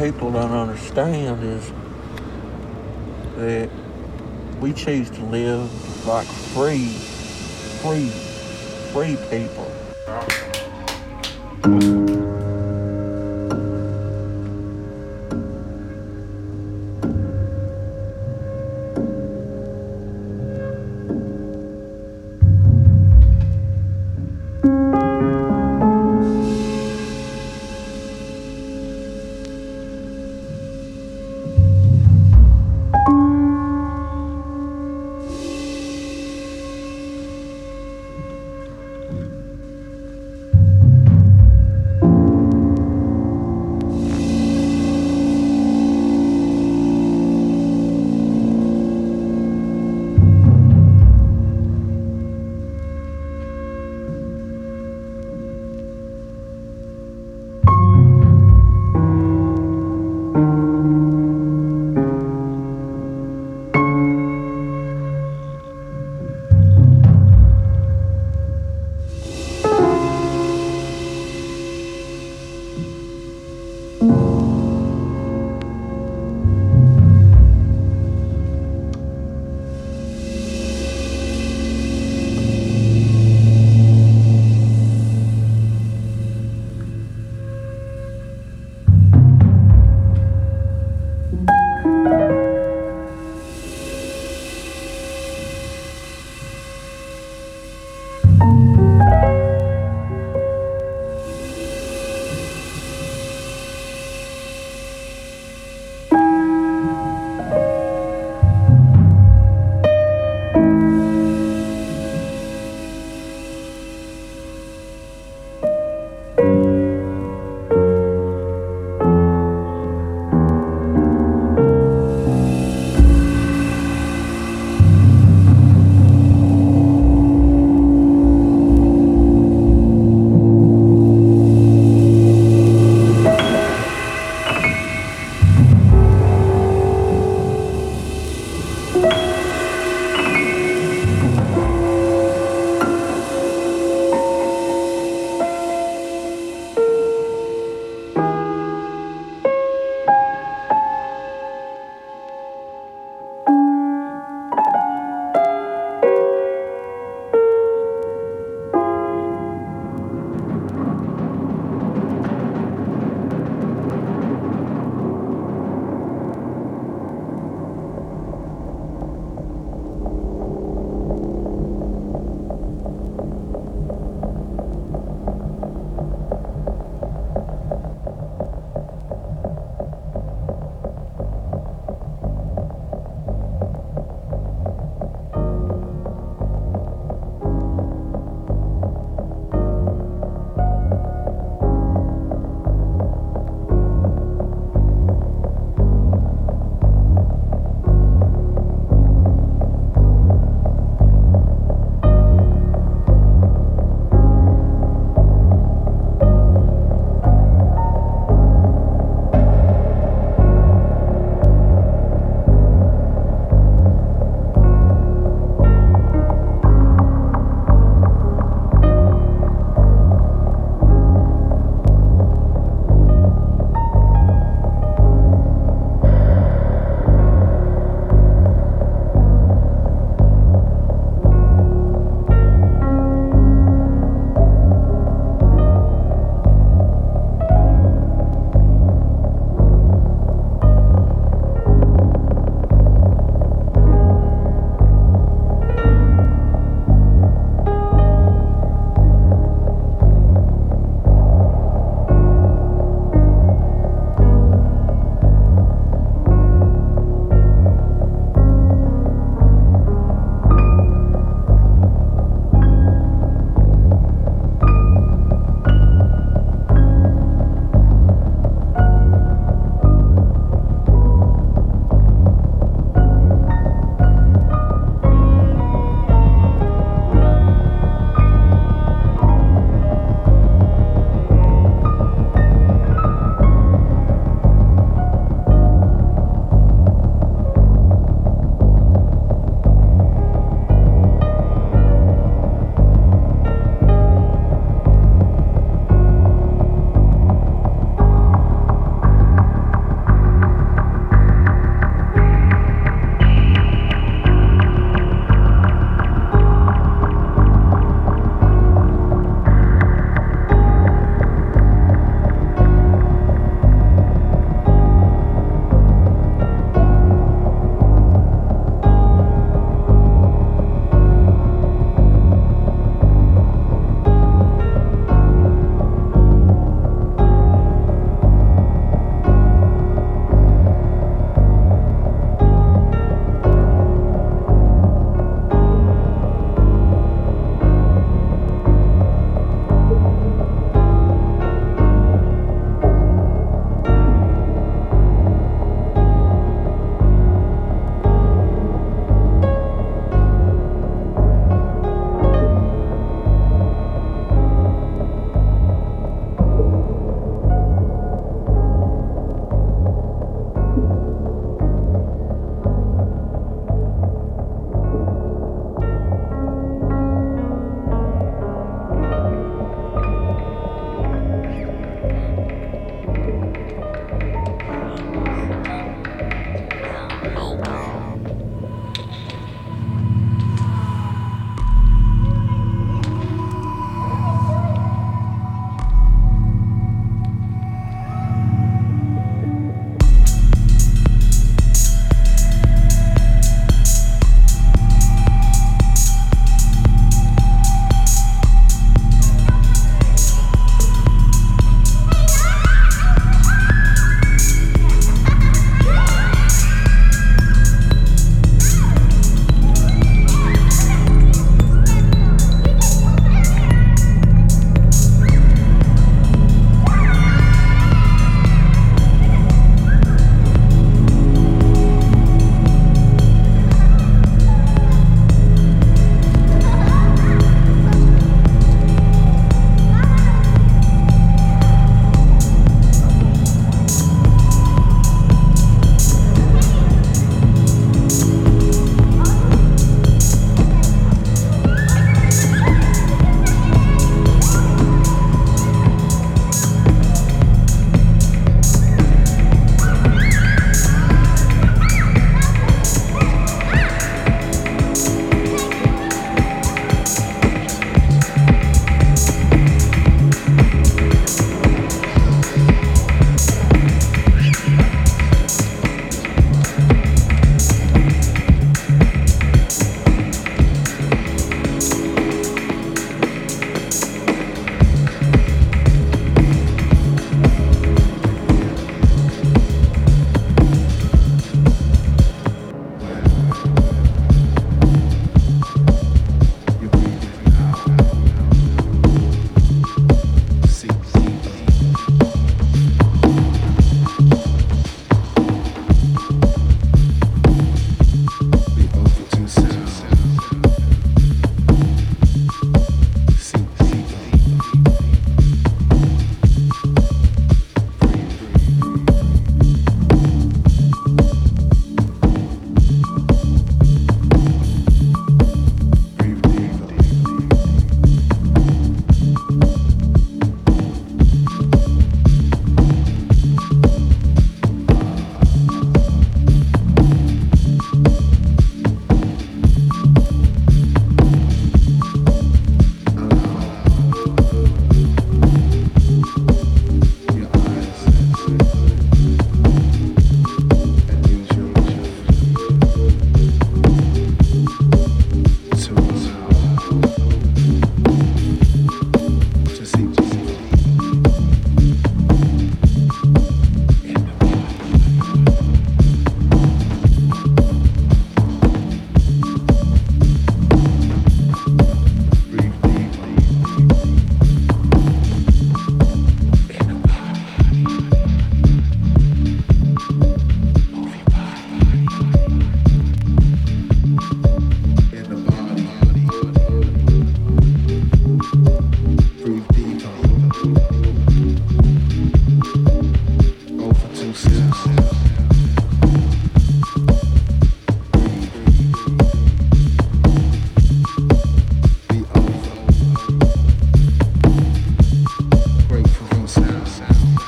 people don't understand is that we choose to live like free, free, free people.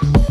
Thank you.